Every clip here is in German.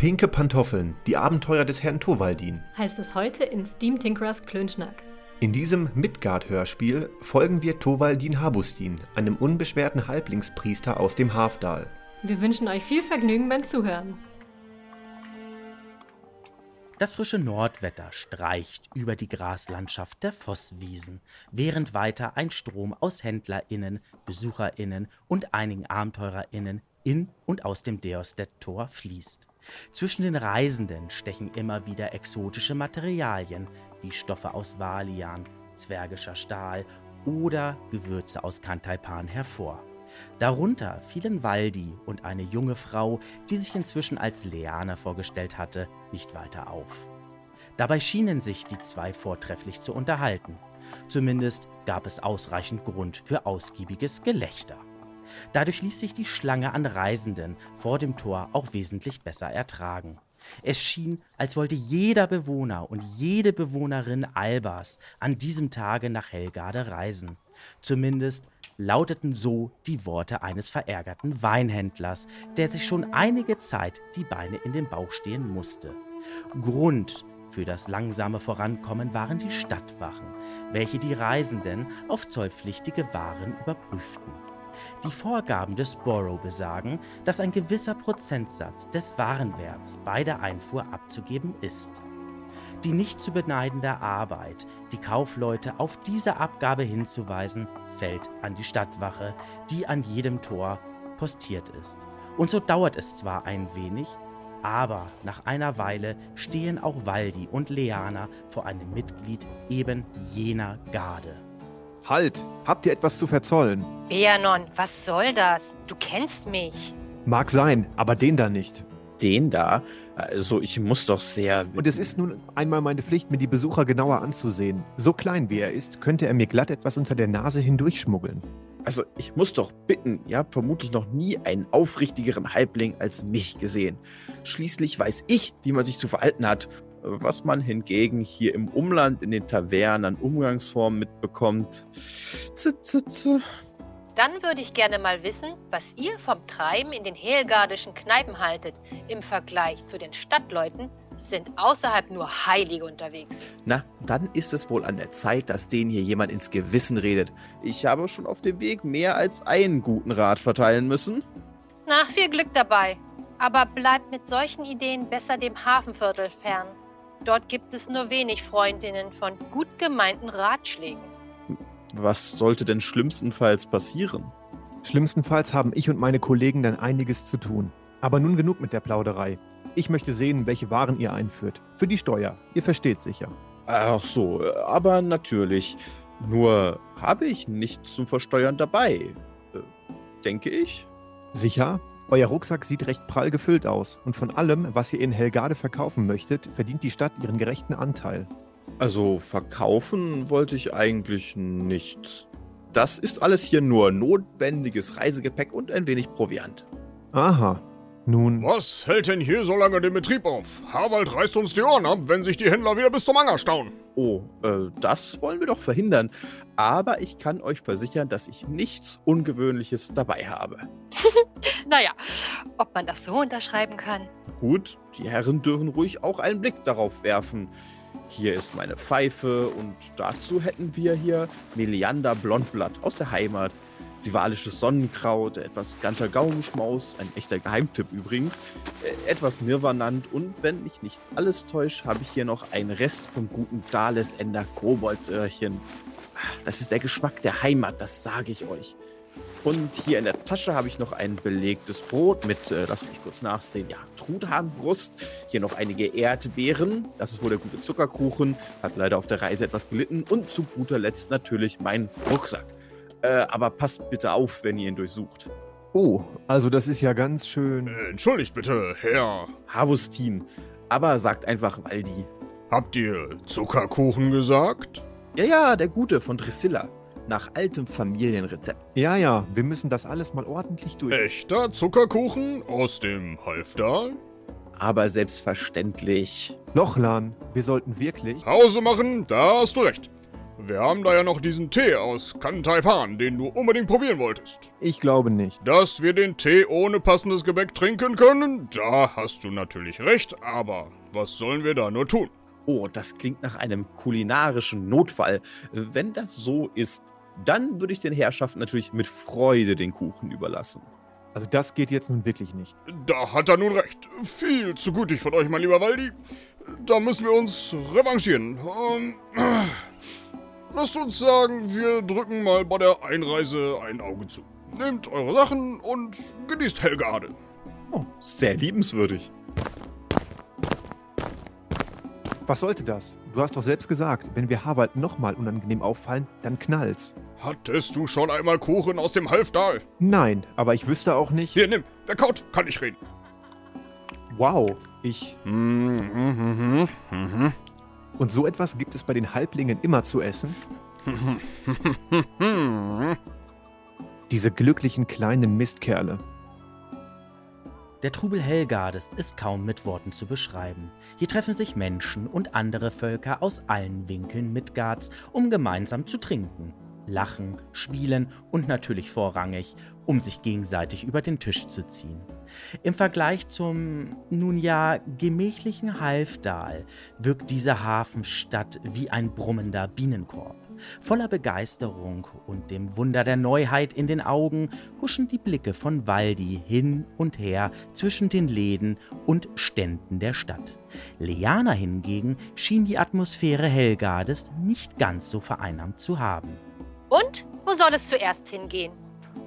Pinke Pantoffeln, die Abenteuer des Herrn Towaldin. Heißt es heute in Steam Tinkerers Klönschnack. In diesem Midgard-Hörspiel folgen wir Towaldin Habustin, einem unbeschwerten Halblingspriester aus dem Hafdal. Wir wünschen euch viel Vergnügen beim Zuhören. Das frische Nordwetter streicht über die Graslandschaft der Vosswiesen, während weiter ein Strom aus HändlerInnen, BesucherInnen und einigen AbenteurerInnen in und aus dem Deostet-Tor fließt. Zwischen den Reisenden stechen immer wieder exotische Materialien wie Stoffe aus Valian, zwergischer Stahl oder Gewürze aus Kantaipan hervor. Darunter fielen Waldi und eine junge Frau, die sich inzwischen als Leana vorgestellt hatte, nicht weiter auf. Dabei schienen sich die zwei vortrefflich zu unterhalten. Zumindest gab es ausreichend Grund für ausgiebiges Gelächter. Dadurch ließ sich die Schlange an Reisenden vor dem Tor auch wesentlich besser ertragen. Es schien, als wollte jeder Bewohner und jede Bewohnerin Albas an diesem Tage nach Helgade reisen. Zumindest lauteten so die Worte eines verärgerten Weinhändlers, der sich schon einige Zeit die Beine in den Bauch stehen musste. Grund für das langsame Vorankommen waren die Stadtwachen, welche die Reisenden auf zollpflichtige Waren überprüften. Die Vorgaben des Borough besagen, dass ein gewisser Prozentsatz des Warenwerts bei der Einfuhr abzugeben ist. Die nicht zu beneidende Arbeit, die Kaufleute auf diese Abgabe hinzuweisen, fällt an die Stadtwache, die an jedem Tor postiert ist. Und so dauert es zwar ein wenig, aber nach einer Weile stehen auch Waldi und Leana vor einem Mitglied eben jener Garde. Halt! Habt ihr etwas zu verzollen? Beanon, was soll das? Du kennst mich. Mag sein, aber den da nicht. Den da? Also, ich muss doch sehr. Und es ist nun einmal meine Pflicht, mir die Besucher genauer anzusehen. So klein wie er ist, könnte er mir glatt etwas unter der Nase hindurchschmuggeln. Also, ich muss doch bitten, ihr habt vermutlich noch nie einen aufrichtigeren Halbling als mich gesehen. Schließlich weiß ich, wie man sich zu verhalten hat was man hingegen hier im Umland in den Tavernen an Umgangsformen mitbekommt. Z -z -z. Dann würde ich gerne mal wissen, was ihr vom Treiben in den helgardischen Kneipen haltet. Im Vergleich zu den Stadtleuten sind außerhalb nur Heilige unterwegs. Na, dann ist es wohl an der Zeit, dass denen hier jemand ins Gewissen redet. Ich habe schon auf dem Weg mehr als einen guten Rat verteilen müssen. Na, viel Glück dabei. Aber bleibt mit solchen Ideen besser dem Hafenviertel fern. Dort gibt es nur wenig Freundinnen von gut gemeinten Ratschlägen. Was sollte denn schlimmstenfalls passieren? Schlimmstenfalls haben ich und meine Kollegen dann einiges zu tun. Aber nun genug mit der Plauderei. Ich möchte sehen, welche Waren ihr einführt. Für die Steuer. Ihr versteht sicher. Ach so, aber natürlich. Nur habe ich nichts zum Versteuern dabei. Äh, denke ich. Sicher? Euer Rucksack sieht recht prall gefüllt aus und von allem, was ihr in Helgade verkaufen möchtet, verdient die Stadt ihren gerechten Anteil. Also verkaufen wollte ich eigentlich nichts. Das ist alles hier nur notwendiges Reisegepäck und ein wenig Proviant. Aha. Nun. Was hält denn hier so lange den Betrieb auf? Harwald reißt uns die Ohren ab, wenn sich die Händler wieder bis zum Anger stauen. Oh, äh, das wollen wir doch verhindern. Aber ich kann euch versichern, dass ich nichts Ungewöhnliches dabei habe. naja, ob man das so unterschreiben kann. Gut, die Herren dürfen ruhig auch einen Blick darauf werfen. Hier ist meine Pfeife und dazu hätten wir hier Meleander Blondblatt aus der Heimat. Sivalisches Sonnenkraut, etwas ganzer Gaumenschmaus, ein echter Geheimtipp übrigens, äh, etwas Nirvanant und wenn mich nicht alles täuscht, habe ich hier noch einen Rest vom guten Dalesender Koboldsöhrchen. Das ist der Geschmack der Heimat, das sage ich euch. Und hier in der Tasche habe ich noch ein belegtes Brot mit, äh, lass mich kurz nachsehen, ja, Truthahnbrust. Hier noch einige Erdbeeren. Das ist wohl der gute Zuckerkuchen. Hat leider auf der Reise etwas gelitten. Und zu guter Letzt natürlich mein Rucksack. Äh, aber passt bitte auf, wenn ihr ihn durchsucht. Oh, also das ist ja ganz schön. Äh, entschuldigt bitte, Herr. Habustin. Aber sagt einfach Waldi. Habt ihr Zuckerkuchen gesagt? Ja, ja, der gute von Drusilla. Nach altem Familienrezept. Ja, ja, wir müssen das alles mal ordentlich durch. Echter Zuckerkuchen aus dem Halfdal? Aber selbstverständlich. Lochlan, wir sollten wirklich. Pause machen, da hast du recht. Wir haben da ja noch diesen Tee aus Kantaipan, den du unbedingt probieren wolltest. Ich glaube nicht. Dass wir den Tee ohne passendes Gebäck trinken können, da hast du natürlich recht, aber was sollen wir da nur tun? Oh, das klingt nach einem kulinarischen Notfall. Wenn das so ist, dann würde ich den Herrschaften natürlich mit Freude den Kuchen überlassen. Also das geht jetzt nun wirklich nicht. Da hat er nun recht. Viel zu gütig von euch, mein lieber Waldi. Da müssen wir uns revanchieren. Ähm, lasst uns sagen, wir drücken mal bei der Einreise ein Auge zu. Nehmt eure Sachen und genießt Helgarde. Oh, sehr liebenswürdig. Was sollte das? Du hast doch selbst gesagt, wenn wir Harwald nochmal unangenehm auffallen, dann knallt's. Hattest du schon einmal Kuchen aus dem Halfdal? Nein, aber ich wüsste auch nicht. Hier, nimm. Wer kaut, kann nicht reden. Wow, ich. Mhm, Und so etwas gibt es bei den Halblingen immer zu essen? Diese glücklichen kleinen Mistkerle. Der Trubel Helgardes ist kaum mit Worten zu beschreiben. Hier treffen sich Menschen und andere Völker aus allen Winkeln Midgards, um gemeinsam zu trinken, lachen, spielen und natürlich vorrangig, um sich gegenseitig über den Tisch zu ziehen. Im Vergleich zum, nun ja, gemächlichen Halfdal wirkt diese Hafenstadt wie ein brummender Bienenkorb. Voller Begeisterung und dem Wunder der Neuheit in den Augen huschen die Blicke von Waldi hin und her zwischen den Läden und Ständen der Stadt. Leana hingegen schien die Atmosphäre Helgardes nicht ganz so vereinnahmt zu haben. Und wo soll es zuerst hingehen?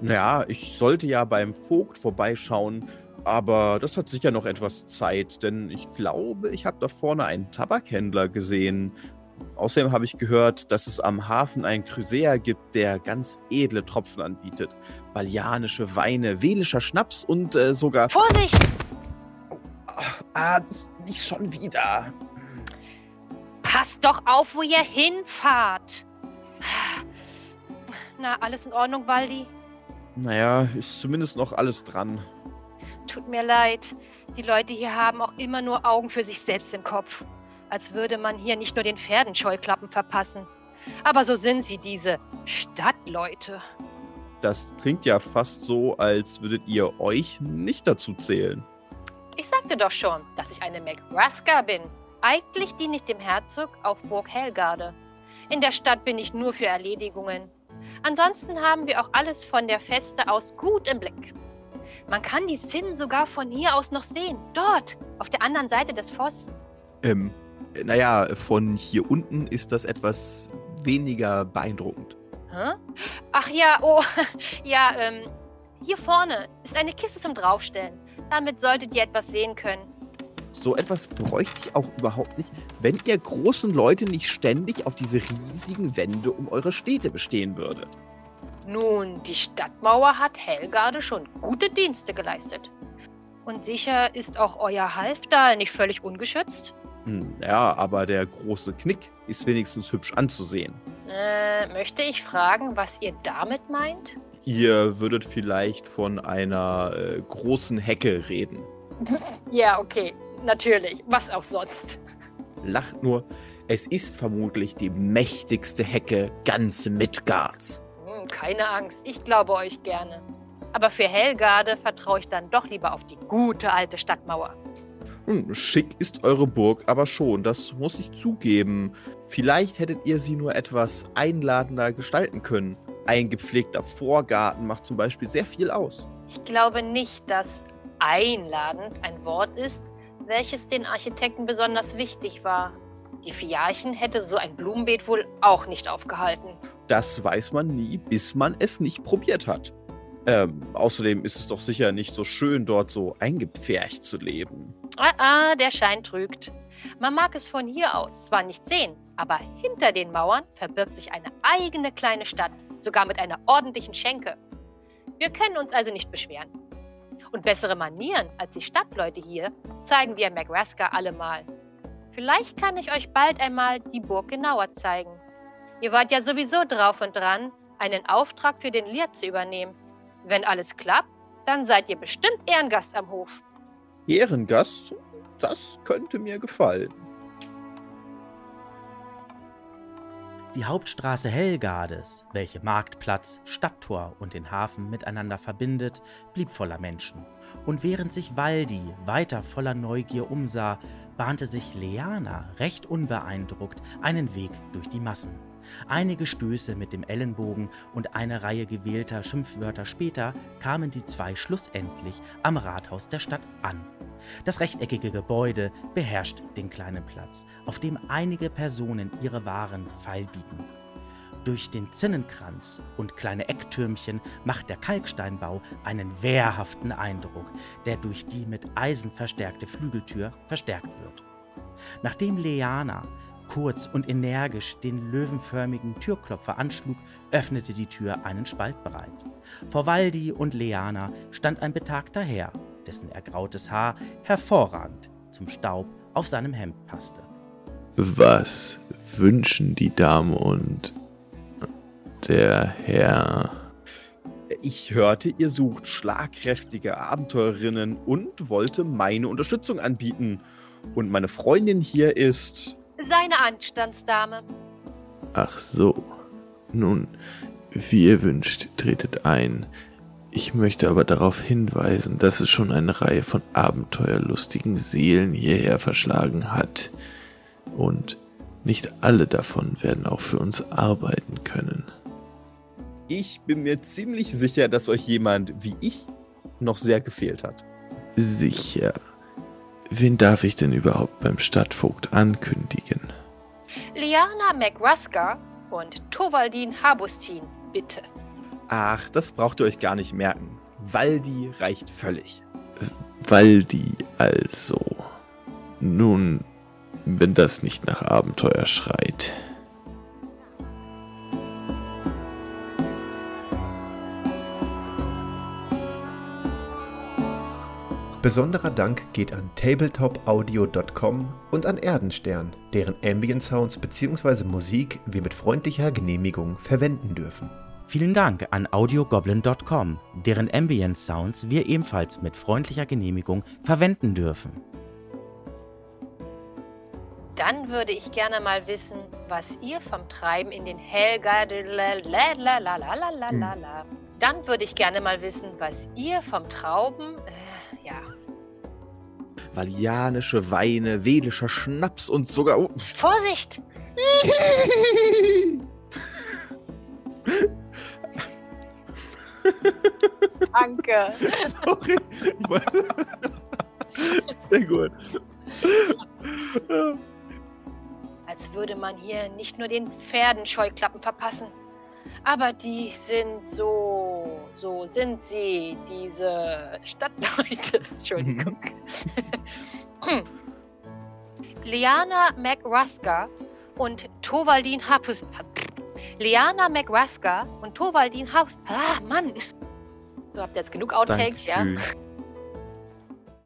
Naja, ich sollte ja beim Vogt vorbeischauen, aber das hat sicher noch etwas Zeit, denn ich glaube, ich habe da vorne einen Tabakhändler gesehen. Außerdem habe ich gehört, dass es am Hafen einen Crusader gibt, der ganz edle Tropfen anbietet. Balianische Weine, welischer Schnaps und äh, sogar. Vorsicht! Ah, nicht, nicht schon wieder. Passt doch auf, wo ihr hinfahrt. Na, alles in Ordnung, Waldi? Naja, ist zumindest noch alles dran. Tut mir leid. Die Leute hier haben auch immer nur Augen für sich selbst im Kopf. Als würde man hier nicht nur den Pferden Scheuklappen verpassen. Aber so sind sie, diese Stadtleute. Das klingt ja fast so, als würdet ihr euch nicht dazu zählen. Ich sagte doch schon, dass ich eine McRaska bin. Eigentlich diene ich dem Herzog auf Burg Helgarde. In der Stadt bin ich nur für Erledigungen. Ansonsten haben wir auch alles von der Feste aus gut im Blick. Man kann die Zinnen sogar von hier aus noch sehen. Dort, auf der anderen Seite des Voss. Ähm, naja, von hier unten ist das etwas weniger beeindruckend. Hä? Ach ja, oh, ja, ähm, hier vorne ist eine Kiste zum Draufstellen. Damit solltet ihr etwas sehen können. So etwas bräuchte ich auch überhaupt nicht, wenn ihr großen Leute nicht ständig auf diese riesigen Wände um eure Städte bestehen würdet. Nun, die Stadtmauer hat Helgarde schon gute Dienste geleistet. Und sicher ist auch euer Halfdal nicht völlig ungeschützt? Hm, ja, aber der große Knick ist wenigstens hübsch anzusehen. Äh, möchte ich fragen, was ihr damit meint? Ihr würdet vielleicht von einer äh, großen Hecke reden. Ja, okay, natürlich. Was auch sonst. Lacht nur, es ist vermutlich die mächtigste Hecke ganz Midgards. Hm, keine Angst, ich glaube euch gerne. Aber für Helgarde vertraue ich dann doch lieber auf die gute alte Stadtmauer. Hm, schick ist eure Burg aber schon, das muss ich zugeben. Vielleicht hättet ihr sie nur etwas einladender gestalten können. Ein gepflegter Vorgarten macht zum Beispiel sehr viel aus. Ich glaube nicht, dass einladend ein Wort ist, welches den Architekten besonders wichtig war. Die Fiarchen hätte so ein Blumenbeet wohl auch nicht aufgehalten. Das weiß man nie, bis man es nicht probiert hat. Ähm, außerdem ist es doch sicher nicht so schön, dort so eingepfercht zu leben. Ah, ah, der Schein trügt. Man mag es von hier aus zwar nicht sehen, aber hinter den Mauern verbirgt sich eine eigene kleine Stadt, sogar mit einer ordentlichen Schenke. Wir können uns also nicht beschweren. Und bessere Manieren als die Stadtleute hier zeigen wir in McRaska allemal. Vielleicht kann ich euch bald einmal die Burg genauer zeigen. Ihr wart ja sowieso drauf und dran, einen Auftrag für den Lier zu übernehmen. Wenn alles klappt, dann seid ihr bestimmt Ehrengast am Hof. Ehrengast, das könnte mir gefallen. Die Hauptstraße Hellgardes, welche Marktplatz, Stadttor und den Hafen miteinander verbindet, blieb voller Menschen. Und während sich Waldi weiter voller Neugier umsah, bahnte sich Leana recht unbeeindruckt einen Weg durch die Massen. Einige Stöße mit dem Ellenbogen und eine Reihe gewählter Schimpfwörter später kamen die zwei schlussendlich am Rathaus der Stadt an. Das rechteckige Gebäude beherrscht den kleinen Platz, auf dem einige Personen ihre Waren feilbieten. Durch den Zinnenkranz und kleine Ecktürmchen macht der Kalksteinbau einen wehrhaften Eindruck, der durch die mit Eisen verstärkte Flügeltür verstärkt wird. Nachdem Leana kurz und energisch den löwenförmigen Türklopfer anschlug, öffnete die Tür einen Spalt breit. Vor Waldi und Leana stand ein betagter Herr, dessen ergrautes Haar hervorragend zum Staub auf seinem Hemd passte. Was wünschen die Dame und der Herr? Ich hörte, ihr sucht schlagkräftige Abenteurerinnen und wollte meine Unterstützung anbieten. Und meine Freundin hier ist. Seine Anstandsdame. Ach so. Nun, wie ihr wünscht, tretet ein. Ich möchte aber darauf hinweisen, dass es schon eine Reihe von abenteuerlustigen Seelen hierher verschlagen hat. Und nicht alle davon werden auch für uns arbeiten können. Ich bin mir ziemlich sicher, dass euch jemand wie ich noch sehr gefehlt hat. Sicher. Wen darf ich denn überhaupt beim Stadtvogt ankündigen? Liana McRusker und Tovaldin Habustin, bitte. Ach, das braucht ihr euch gar nicht merken. Waldi reicht völlig. Waldi also. Nun, wenn das nicht nach Abenteuer schreit. Besonderer Dank geht an tabletopaudio.com und an Erdenstern, deren Ambient Sounds bzw. Musik wir mit freundlicher Genehmigung verwenden dürfen. Vielen Dank an audiogoblin.com, deren Ambient Sounds wir ebenfalls mit freundlicher Genehmigung verwenden dürfen. Dann würde ich gerne mal wissen, was ihr vom Treiben in den Helgard... Dann würde ich gerne mal wissen, was ihr vom Trauben... Äh, ja. Valianische Weine, wedischer Schnaps und sogar. Oh. Vorsicht! Danke. Sorry. Sehr gut. Als würde man hier nicht nur den Pferden Scheuklappen verpassen. Aber die sind so, so sind sie, diese Stadtleute. Entschuldigung. Hm. Liana McRusker und Tovaldin Hapus. Liana McRusker und Tovaldin Haus. Ah, Mann! So habt ihr jetzt genug Outtakes, ja? Dankeschön.